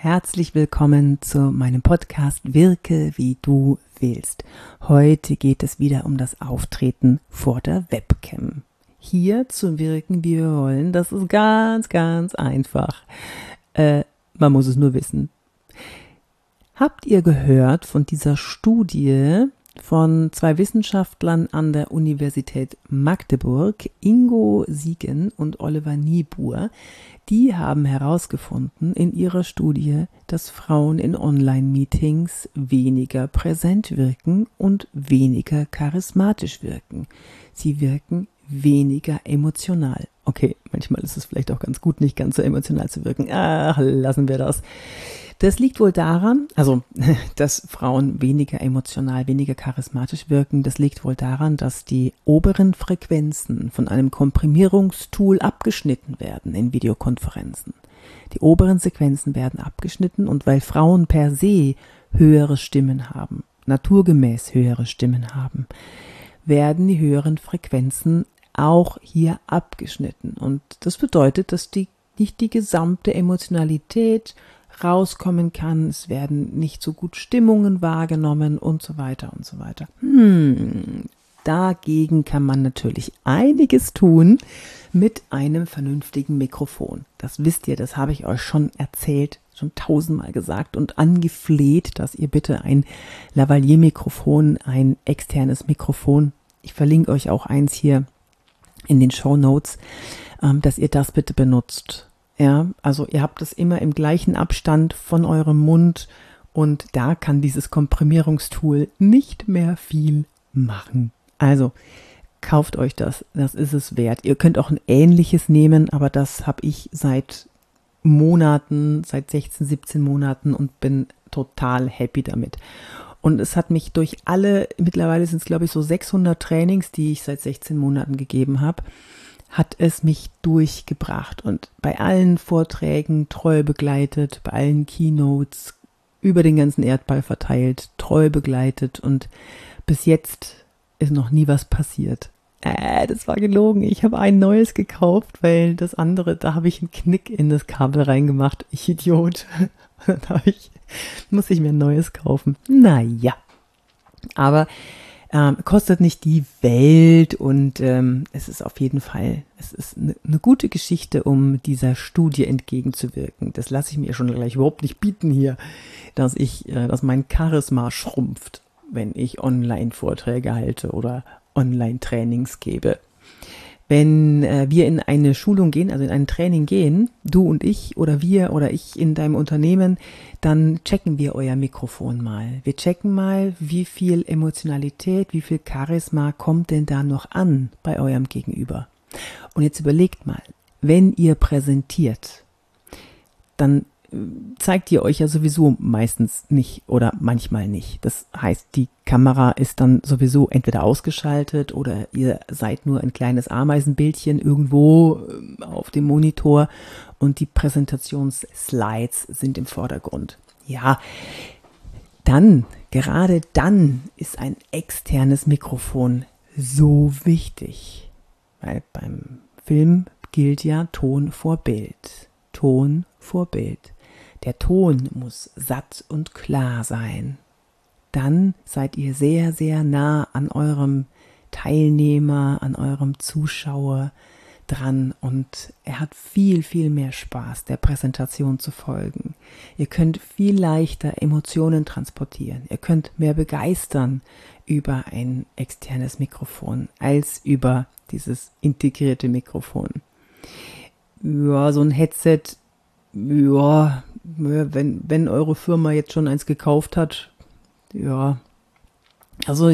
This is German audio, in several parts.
Herzlich willkommen zu meinem Podcast Wirke wie du willst. Heute geht es wieder um das Auftreten vor der Webcam. Hier zu wirken, wie wir wollen, das ist ganz, ganz einfach. Äh, man muss es nur wissen. Habt ihr gehört von dieser Studie von zwei Wissenschaftlern an der Universität Magdeburg, Ingo Siegen und Oliver Niebuhr, die haben herausgefunden in ihrer Studie, dass Frauen in Online-Meetings weniger präsent wirken und weniger charismatisch wirken. Sie wirken weniger emotional. Okay, manchmal ist es vielleicht auch ganz gut, nicht ganz so emotional zu wirken. Ach, lassen wir das. Das liegt wohl daran, also, dass Frauen weniger emotional, weniger charismatisch wirken. Das liegt wohl daran, dass die oberen Frequenzen von einem Komprimierungstool abgeschnitten werden in Videokonferenzen. Die oberen Sequenzen werden abgeschnitten und weil Frauen per se höhere Stimmen haben, naturgemäß höhere Stimmen haben, werden die höheren Frequenzen auch hier abgeschnitten. Und das bedeutet, dass die nicht die gesamte Emotionalität rauskommen kann, es werden nicht so gut Stimmungen wahrgenommen und so weiter und so weiter. Hm, dagegen kann man natürlich einiges tun mit einem vernünftigen Mikrofon. Das wisst ihr, das habe ich euch schon erzählt, schon tausendmal gesagt und angefleht, dass ihr bitte ein Lavalier-Mikrofon, ein externes Mikrofon, ich verlinke euch auch eins hier in den Show Notes, ähm, dass ihr das bitte benutzt. Ja, also ihr habt es immer im gleichen Abstand von eurem Mund und da kann dieses Komprimierungstool nicht mehr viel machen. Also kauft euch das, das ist es wert. Ihr könnt auch ein ähnliches nehmen, aber das habe ich seit Monaten, seit 16, 17 Monaten und bin total happy damit. Und es hat mich durch alle, mittlerweile sind es glaube ich so 600 Trainings, die ich seit 16 Monaten gegeben habe, hat es mich durchgebracht und bei allen Vorträgen treu begleitet, bei allen Keynotes über den ganzen Erdball verteilt, treu begleitet und bis jetzt ist noch nie was passiert. Äh, das war gelogen. Ich habe ein neues gekauft, weil das andere, da habe ich einen Knick in das Kabel reingemacht. Ich Idiot. da ich, muss ich mir ein neues kaufen. Naja. Aber ähm, kostet nicht die Welt und ähm, es ist auf jeden Fall, es ist eine ne gute Geschichte, um dieser Studie entgegenzuwirken. Das lasse ich mir schon gleich überhaupt nicht bieten hier, dass ich, äh, dass mein Charisma schrumpft, wenn ich Online-Vorträge halte oder Online-Trainings gebe wenn äh, wir in eine Schulung gehen, also in ein Training gehen, du und ich oder wir oder ich in deinem Unternehmen, dann checken wir euer Mikrofon mal. Wir checken mal, wie viel Emotionalität, wie viel Charisma kommt denn da noch an bei eurem Gegenüber. Und jetzt überlegt mal, wenn ihr präsentiert, dann zeigt ihr euch ja sowieso meistens nicht oder manchmal nicht. Das heißt, die Kamera ist dann sowieso entweder ausgeschaltet oder ihr seid nur ein kleines Ameisenbildchen irgendwo ähm, auf dem Monitor und die Präsentationsslides sind im Vordergrund. Ja, dann, gerade dann ist ein externes Mikrofon so wichtig, weil beim Film gilt ja Ton vor Bild. Ton vor Bild. Der Ton muss satt und klar sein. Dann seid ihr sehr, sehr nah an eurem Teilnehmer, an eurem Zuschauer dran und er hat viel, viel mehr Spaß, der Präsentation zu folgen. Ihr könnt viel leichter Emotionen transportieren. Ihr könnt mehr begeistern über ein externes Mikrofon als über dieses integrierte Mikrofon. Ja, so ein Headset, ja, wenn, wenn eure Firma jetzt schon eins gekauft hat, ja, also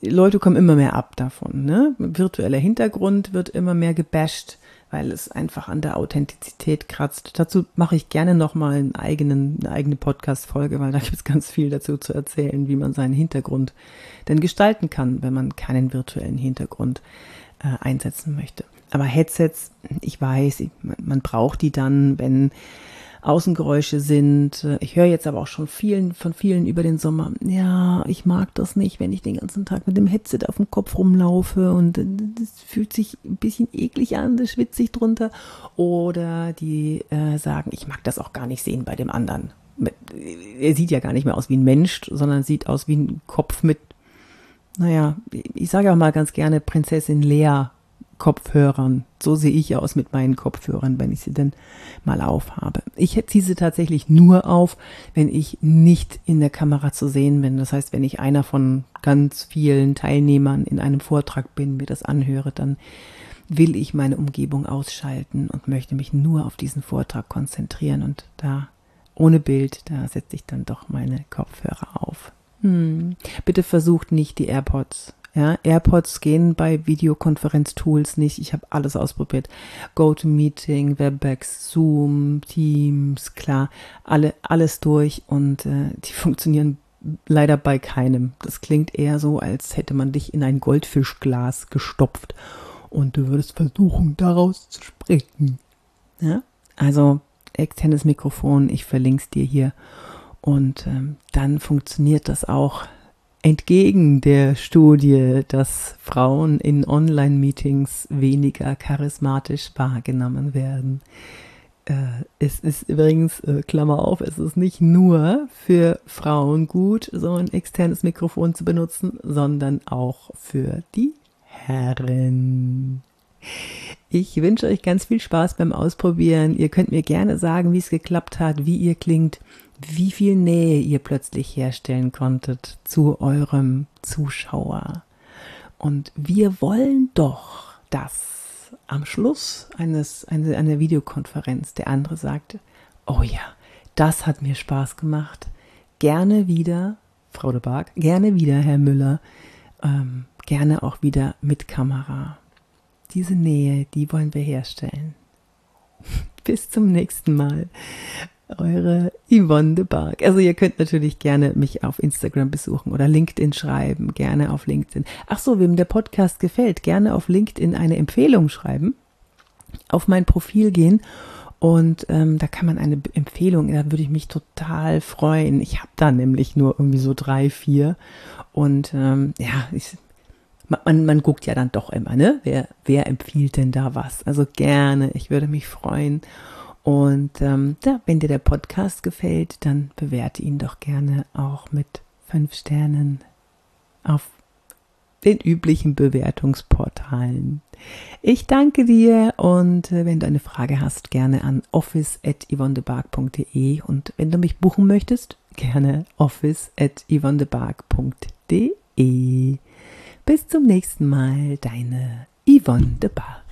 Leute kommen immer mehr ab davon. Ne? Virtueller Hintergrund wird immer mehr gebasht, weil es einfach an der Authentizität kratzt. Dazu mache ich gerne nochmal einen eigenen, eine eigene Podcast-Folge, weil da gibt es ganz viel dazu zu erzählen, wie man seinen Hintergrund denn gestalten kann, wenn man keinen virtuellen Hintergrund äh, einsetzen möchte. Aber Headsets, ich weiß, man braucht die dann, wenn Außengeräusche sind. Ich höre jetzt aber auch schon vielen, von vielen über den Sommer, ja, ich mag das nicht, wenn ich den ganzen Tag mit dem Headset auf dem Kopf rumlaufe und das fühlt sich ein bisschen eklig an, das schwitze ich drunter. Oder die äh, sagen, ich mag das auch gar nicht sehen bei dem anderen. Er sieht ja gar nicht mehr aus wie ein Mensch, sondern sieht aus wie ein Kopf mit, naja, ich sage auch mal ganz gerne Prinzessin Lea Kopfhörern. So sehe ich aus mit meinen Kopfhörern, wenn ich sie denn mal aufhabe. Ich ziehe sie tatsächlich nur auf, wenn ich nicht in der Kamera zu sehen bin. Das heißt, wenn ich einer von ganz vielen Teilnehmern in einem Vortrag bin, mir das anhöre, dann will ich meine Umgebung ausschalten und möchte mich nur auf diesen Vortrag konzentrieren. Und da ohne Bild, da setze ich dann doch meine Kopfhörer auf. Hm. Bitte versucht nicht die AirPods ja, AirPods gehen bei Videokonferenztools nicht. Ich habe alles ausprobiert. GoToMeeting, WebEx, Zoom, Teams, klar, alle, alles durch und äh, die funktionieren leider bei keinem. Das klingt eher so, als hätte man dich in ein Goldfischglas gestopft und du würdest versuchen, daraus zu sprechen. Ja? Also externes Mikrofon, ich verlinke es dir hier. Und ähm, dann funktioniert das auch entgegen der Studie, dass Frauen in Online-Meetings weniger charismatisch wahrgenommen werden. Äh, es ist übrigens, äh, Klammer auf, es ist nicht nur für Frauen gut, so ein externes Mikrofon zu benutzen, sondern auch für die Herren. Ich wünsche euch ganz viel Spaß beim Ausprobieren. Ihr könnt mir gerne sagen, wie es geklappt hat, wie ihr klingt wie viel Nähe ihr plötzlich herstellen konntet zu eurem Zuschauer. Und wir wollen doch, dass am Schluss eines, eine, einer Videokonferenz der andere sagt, oh ja, das hat mir Spaß gemacht. Gerne wieder, Frau de Barg, gerne wieder, Herr Müller, ähm, gerne auch wieder mit Kamera. Diese Nähe, die wollen wir herstellen. Bis zum nächsten Mal eure Yvonne de Barg. Also ihr könnt natürlich gerne mich auf Instagram besuchen oder LinkedIn schreiben, gerne auf LinkedIn. Ach so, wem der Podcast gefällt, gerne auf LinkedIn eine Empfehlung schreiben, auf mein Profil gehen und ähm, da kann man eine Empfehlung, da würde ich mich total freuen. Ich habe da nämlich nur irgendwie so drei, vier und ähm, ja, ich, man, man guckt ja dann doch immer, ne? Wer, wer empfiehlt denn da was? Also gerne, ich würde mich freuen. Und ähm, ja, wenn dir der Podcast gefällt, dann bewerte ihn doch gerne auch mit fünf Sternen auf den üblichen Bewertungsportalen. Ich danke dir und äh, wenn du eine Frage hast, gerne an office.yvonnebark.de und wenn du mich buchen möchtest, gerne office.yvonnebark.de. Bis zum nächsten Mal, deine Yvonne de Bark.